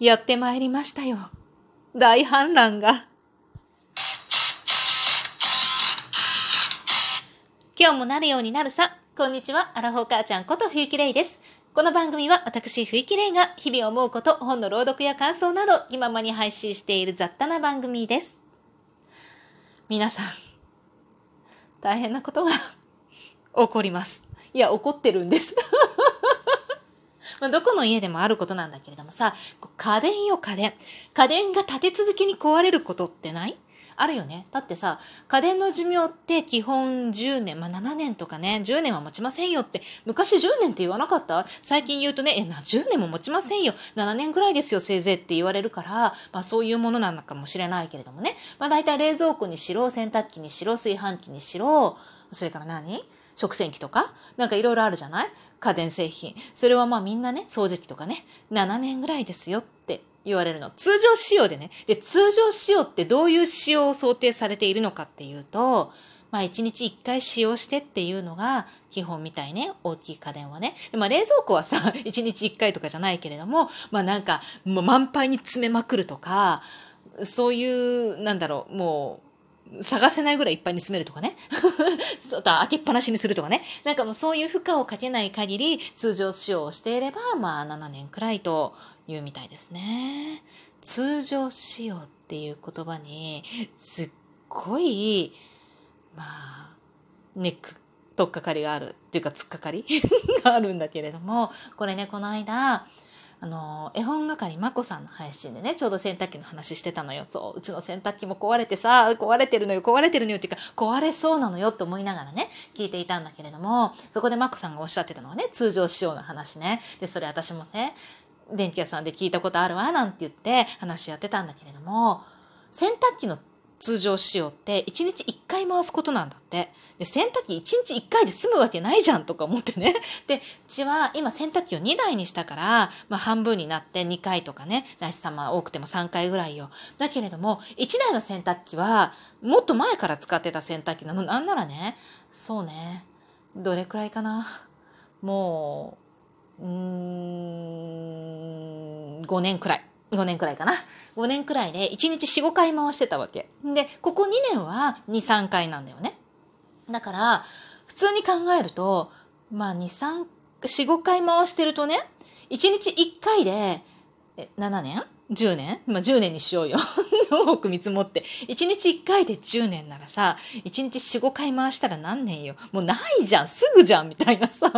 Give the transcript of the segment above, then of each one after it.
やってまいりましたよ。大反乱が。今日もなるようになるさ。こんにちは、アラフォー母ちゃんこと冬木玲です。この番組は私、冬木玲が日々思うこと、本の朗読や感想など、気ままに配信している雑多な番組です。皆さん、大変なことが 起こります。いや、起こってるんですまあ、どこの家でもあることなんだけれどもさ、家電よ家電。家電が立て続けに壊れることってない？あるよね。だってさ、家電の寿命って基本10年、まあ、7年とかね、10年は持ちませんよって、昔10年って言わなかった？最近言うとね、え、な、10年も持ちませんよ。7年ぐらいですよ、せいぜいって言われるから、まあそういうものなのかもしれないけれどもね。まあ大体冷蔵庫にしろ、洗濯機にしろ、炊飯器にしろ、それから何？食洗機とか？なんかいろいろあるじゃない？家電製品。それはまあみんなね、掃除機とかね、7年ぐらいですよって言われるの。通常仕様でね。で、通常仕様ってどういう仕様を想定されているのかっていうと、まあ1日1回使用してっていうのが基本みたいね。大きい家電はね。まあ冷蔵庫はさ、1日1回とかじゃないけれども、まあなんかもう満杯に詰めまくるとか、そういう、なんだろう、もう、探せないぐらいいっぱいに詰めるとかね。そうだ、開けっぱなしにするとかね。なんかもうそういう負荷をかけない限り、通常使用をしていれば、まあ7年くらいというみたいですね。通常使用っていう言葉に、すっごい、まあ、ネック、とっかかりがあるっていうか、突っかかり があるんだけれども、これね、この間、あの、絵本係まこさんの配信でね、ちょうど洗濯機の話してたのよ。そう、うちの洗濯機も壊れてさ、壊れてるのよ、壊れてるのよっていうか、壊れそうなのよって思いながらね、聞いていたんだけれども、そこでまこさんがおっしゃってたのはね、通常仕様の話ね。で、それ私もね、電気屋さんで聞いたことあるわ、なんて言って話やってたんだけれども、洗濯機の通常使用って1日1回回すことなんだって。で、洗濯機1日1回で済むわけないじゃんとか思ってね。で、うちは今洗濯機を2台にしたから、まあ半分になって2回とかね、ないしさま多くても3回ぐらいよ。だけれども、1台の洗濯機はもっと前から使ってた洗濯機なの。なんならね、そうね、どれくらいかな。もう、うーん、5年くらい。5年くらいかな。5年くらいで1日4、5回回してたわけ。で、ここ2年は2、3回なんだよね。だから、普通に考えると、まあ2、3、4、5回回してるとね、1日1回で、え、7年 ?10 年？まあ10年にしようよ。多く見積もって。1日1回で10年ならさ、1日4、5回回したら何年よ。もうないじゃんすぐじゃんみたいなさ。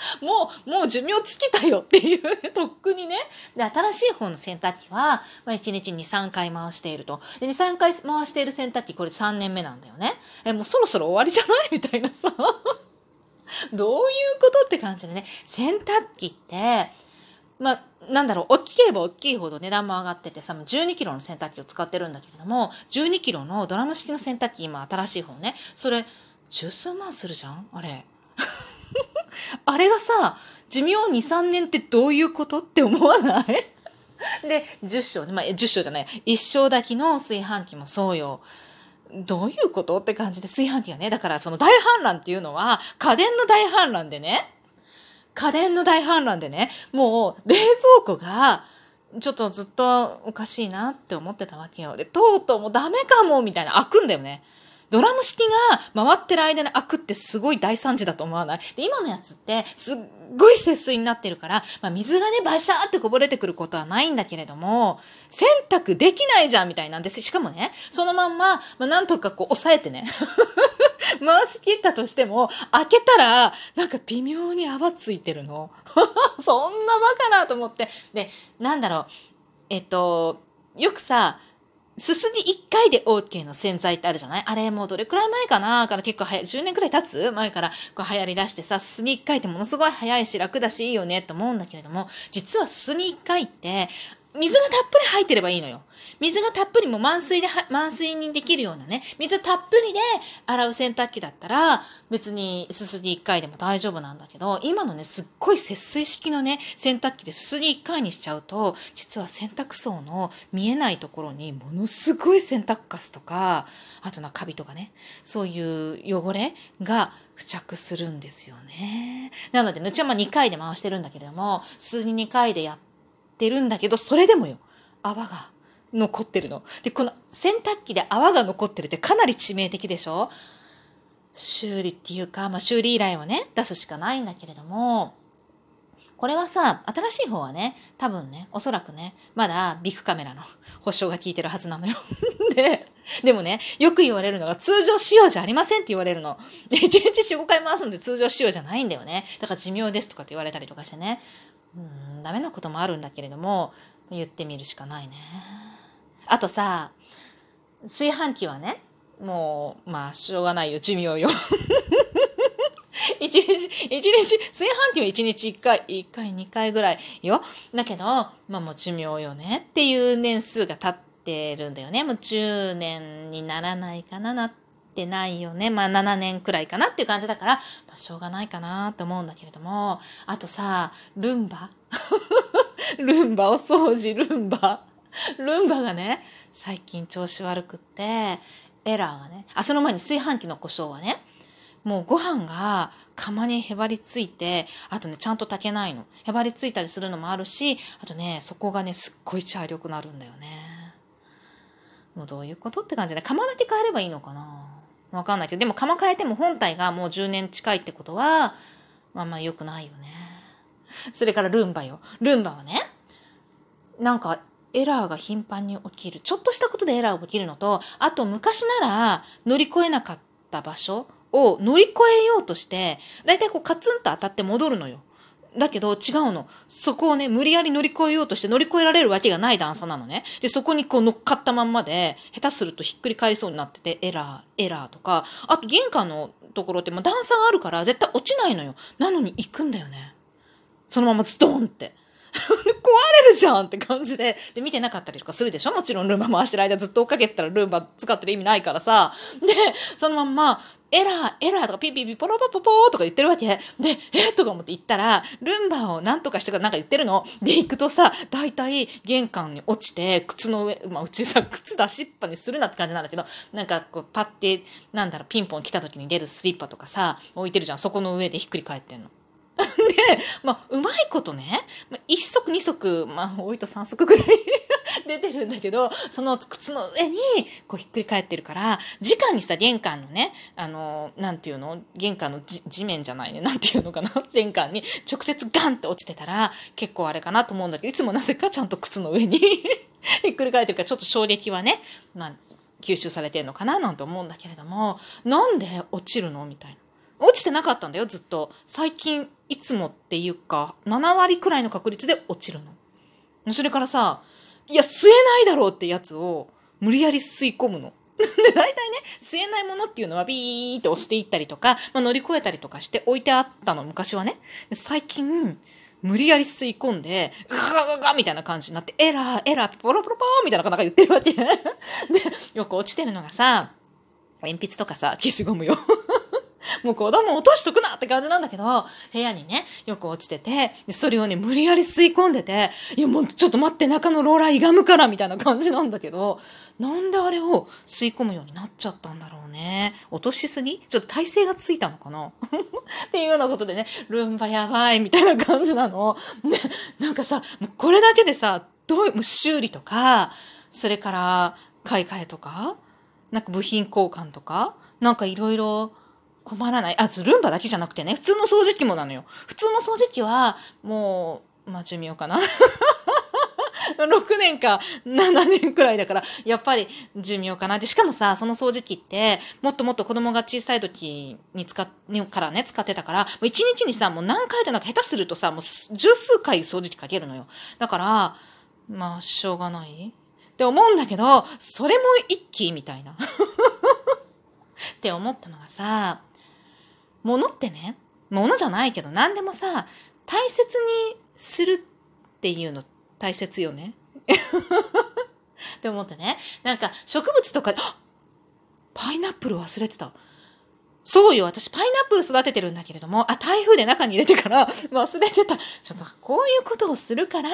もう、もう寿命尽きたよっていう、とっくにね。で、新しい方の洗濯機は、まあ、1日に3回回していると。で、2、3回回している洗濯機、これ3年目なんだよね。え、もうそろそろ終わりじゃない？みたいなさ。どういうことって感じでね。洗濯機って、まあ、なんだろう、大きければ大きいほど値段も上がっててさ、12キロの洗濯機を使ってるんだけれども、12キロのドラム式の洗濯機、今新しい方ね、それ、十数万するじゃん？あれ。あれがさ、寿命2、3年ってどういうことって思わない？で、10章、まあ、10章じゃない、1章だけの炊飯器もそうよ。どういうことって感じで炊飯器がね、だからその大反乱っていうのは家電の大反乱でね、家電の大反乱でね、もう冷蔵庫がちょっとずっとおかしいなって思ってたわけよ。で、とうとうもうダメかもみたいな開くんだよね。ドラム式が回ってる間に開くってすごい大惨事だと思わない？で、今のやつってすっごい節水になってるから、まあ、水がね、バシャーってこぼれてくることはないんだけれども、洗濯できないじゃんみたいなんです。しかもね、そのまんま、まあ、なんとかこう押さえてね、回し切ったとしても、開けたら、なんか微妙に泡ついてるの。そんなバカなと思って。で、なんだろう、えっと、よくさ、すすぎ1回で OK の洗剤ってあるじゃない？あれもうどれくらい前かな？から結構はや、10年くらい経つ？前からこう流行り出してさ、すすぎ1回ってものすごい早いし楽だしいいよねって思うんだけれども、実はすすぎ1回って、水がたっぷり入ってればいいのよ。水がたっぷりも満水で、満水にできるようなね、水たっぷりで洗う洗濯機だったら、別にすすぎ1回でも大丈夫なんだけど、今のね、すっごい節水式のね、洗濯機ですすぎ1回にしちゃうと、実は洗濯槽の見えないところにものすごい洗濯カスとか、あとな、カビとかね、そういう汚れが付着するんですよね。なので、うちはまあ2回で回してるんだけれども、すすぎ2回でやって、ってるんだけど、それでもよ、泡が残ってるの。で、この洗濯機で泡が残ってるってかなり致命的でしょ？修理っていうか、まあ、修理依頼をね、出すしかないんだけれども、これはさ、新しい方はね、多分ね、おそらくね、まだビッグカメラの保証が効いてるはずなのよ。で、でもね、よく言われるのが通常仕様じゃありませんって言われるの。で、1日4、5回回すんで通常仕様じゃないんだよね。だから寿命ですとかって言われたりとかしてね。うん、ダメなこともあるんだけれども、言ってみるしかないね。あとさ、炊飯器はね、もう、まあ、しょうがないよ、寿命よ。一日、一日、炊飯器は一日一回、一回、二回ぐらいよ。だけど、まあもう寿命よねっていう年数が経ってるんだよね。もう10年にならないかな、なってないよね。まあ7年くらいかなっていう感じだから、まあしょうがないかなって思うんだけれども、あとさ、ルンバ？ルンバ、お掃除ルンバ。ルンバがね、最近調子悪くって、エラーがね、あ、その前に炊飯器の故障はね、もうご飯が釜にへばりついて、あとね、ちゃんと炊けないの。へばりついたりするのもあるし、あとね、そこがね、すっごい茶色くなるんだよね。もうどういうことって感じで、釜だけ変えればいいのかな？わかんないけど、でも釜変えても本体がもう10年近いってことは、まあまあ良くないよね。それからルンバよ。ルンバはね、なんかエラーが頻繁に起きる。ちょっとしたことでエラーが起きるのと、あと昔なら乗り越えなかった場所を乗り越えようとして、だいたいこうカツンと当たって戻るのよ。だけど違うの。そこをね、無理やり乗り越えようとして乗り越えられるわけがない段差なのね。で、そこにこう乗っかったまんまで、下手するとひっくり返りそうになってて、エラー、エラーとか、あと玄関のところってもう段差があるから絶対落ちないのよ。なのに行くんだよね。そのままズドンって。壊れるじゃんって感じで、で、見てなかったりとかするでしょ？もちろんルンバ回してる間ずっと追っかけてたらルンバ使ってる意味ないからさ。で、そのまんま、エラー、エラーとかピピピポロポポポーとか言ってるわけ。で、えとか思って行ったら、ルンバを何とかしてからなんか言ってるの。で、行くとさ、だいたい玄関に落ちて、靴の上、まあうちさ、靴出しっぱにするなって感じなんだけど、なんかこうパッて、なんだろう、ピンポン来た時に出るスリッパとかさ、置いてるじゃん。そこの上でひっくり返ってんの。で、まあ、うまいことね、まあ、1足2足、まあ、多いと3足ぐらい出てるんだけど、その靴の上に、こうひっくり返ってるから、直にさ、玄関のね、あの、なんていうの？玄関の地面じゃないね、なんていうのかな？玄関に直接ガンって落ちてたら、結構あれかなと思うんだけど、いつもなぜかちゃんと靴の上に ひっくり返ってるから、ちょっと衝撃はね、まあ、吸収されてるのかな？なんて思うんだけれども、なんで落ちるの？みたいな。落ちてなかったんだよ、ずっと。最近、いつもっていうか、7割くらいの確率で落ちるの。それからさ、いや、吸えないだろうってやつを、無理やり吸い込むの。で、大体ね、吸えないものっていうのはビーって押していったりとか、まあ、乗り越えたりとかして置いてあったの、昔はね。最近、無理やり吸い込んで、ガガガガみたいな感じになって、エラー、エラー、ポロポロポーみたいなことが言ってるわけ。で、よく落ちてるのがさ、鉛筆とかさ、消しゴムよ。もう子供落としとくなって感じなんだけど、部屋にね、よく落ちてて、でそれをね、無理やり吸い込んでて、いやもうちょっと待って、中のローラー歪むからみたいな感じなんだけど、なんであれを吸い込むようになっちゃったんだろうね。落としすぎ？ちょっと体勢がついたのかな？っていうようなことでね、ルンバやばいみたいな感じなの。ね、なんかさ、もうこれだけでさ、どういう、修理とか、それから買い替えとか、なんか部品交換とか、なんかいろいろ困らない。あ、ルンバだけじゃなくてね、普通の掃除機もなのよ。普通の掃除機は、もう、まあ、寿命かな。6年か7年くらいだから、やっぱり寿命かな。で、しかもさ、その掃除機って、もっともっと子供が小さい時に使っ、からね、使ってたから、もう1日にさ、もう何回でなんか下手するとさ、もう十数回掃除機かけるのよ。だから、まあ、しょうがないって思うんだけど、それも一気みたいな。って思ったのがさ、物ってね、物じゃないけど何でもさ、大切にするっていうの大切よね。って思ってね。なんか植物とか、パイナップル忘れてた。そうよ、私パイナップル育ててるんだけれども、あ、台風で中に入れてから 忘れてた。ちょっとこういうことをするから、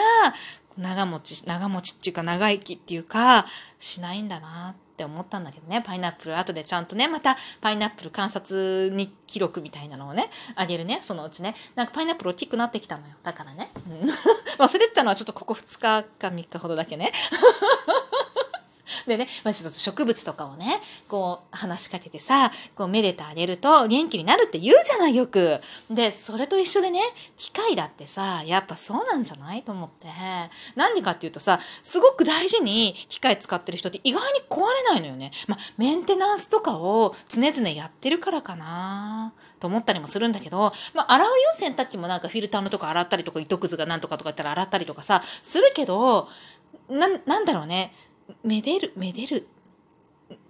長持ち、長持ちっていうか長生きっていうか、しないんだなっって思ったんだけどね、パイナップル、後でちゃんとね、またパイナップル観察に記録みたいなのをね、あげるね、そのうちね。なんかパイナップル大きくなってきたのよ。だからね。うん、忘れてたのはちょっとここ2日か3日ほどだけね。でね、まあ、植物とかをね、こう話しかけてさ、こうめでてあげると元気になるって言うじゃないよく。で、それと一緒でね、機械だってさ、やっぱそうなんじゃないと思って。なんでかっていうとさ、すごく大事に機械使ってる人って意外に壊れないのよね。まあ、メンテナンスとかを常々やってるからかな。と思ったりもするんだけど、まあ、洗うよ、洗濯機もなんかフィルターのとか洗ったりとか、糸くずがなんとかとか言ったら洗ったりとかさ、するけど、な、なんだろうね。めでる、めでる。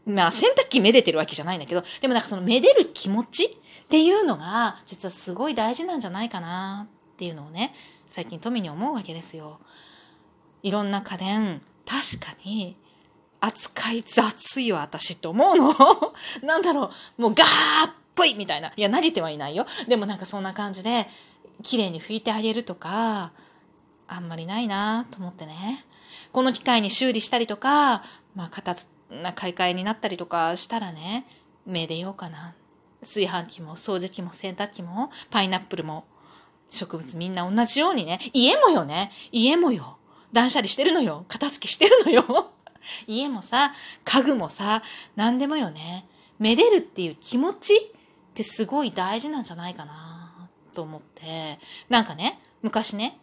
まあ、洗濯機めでてるわけじゃないんだけど、でもなんかそのめでる気持ちっていうのが、実はすごい大事なんじゃないかなっていうのをね、最近富に思うわけですよ。いろんな家電、確かに、扱い雑いよ、私って思うの。なんだろう、もうガーっぽいみたいな。いや、慣れてはいないよ。でもなんかそんな感じで、綺麗に拭いてあげるとか、あんまりないなと思ってね。この機会に修理したりとか、まあ、片な買い替えになったりとかしたらね、めでようかな。炊飯器も掃除機も洗濯機もパイナップルも植物みんな同じようにね、家もよね、家もよ。断捨離してるのよ。片付けしてるのよ。家もさ、家具もさ、何でもよね。めでるっていう気持ちってすごい大事なんじゃないかなと思って。なんかね、昔ね、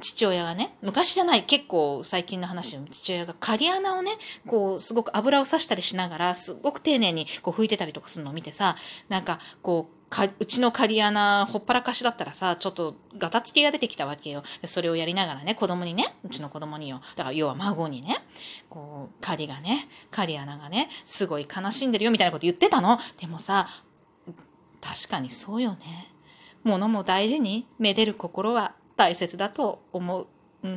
父親がね、昔じゃない、結構最近の話の父親が仮穴をね、こう、すごく油を刺したりしながら、すごく丁寧にこう拭いてたりとかするのを見てさ、なんか、こう、か、うちの仮穴、ほっぱらかしだったらさ、ちょっとガタつきが出てきたわけよ。それをやりながらね、子供にね、うちの子供によ。だから要は孫にね、こう、仮がね、仮穴がね、すごい悲しんでるよみたいなこと言ってたの。でもさ、確かにそうよね。物も大事にめでる心は大切だと思う。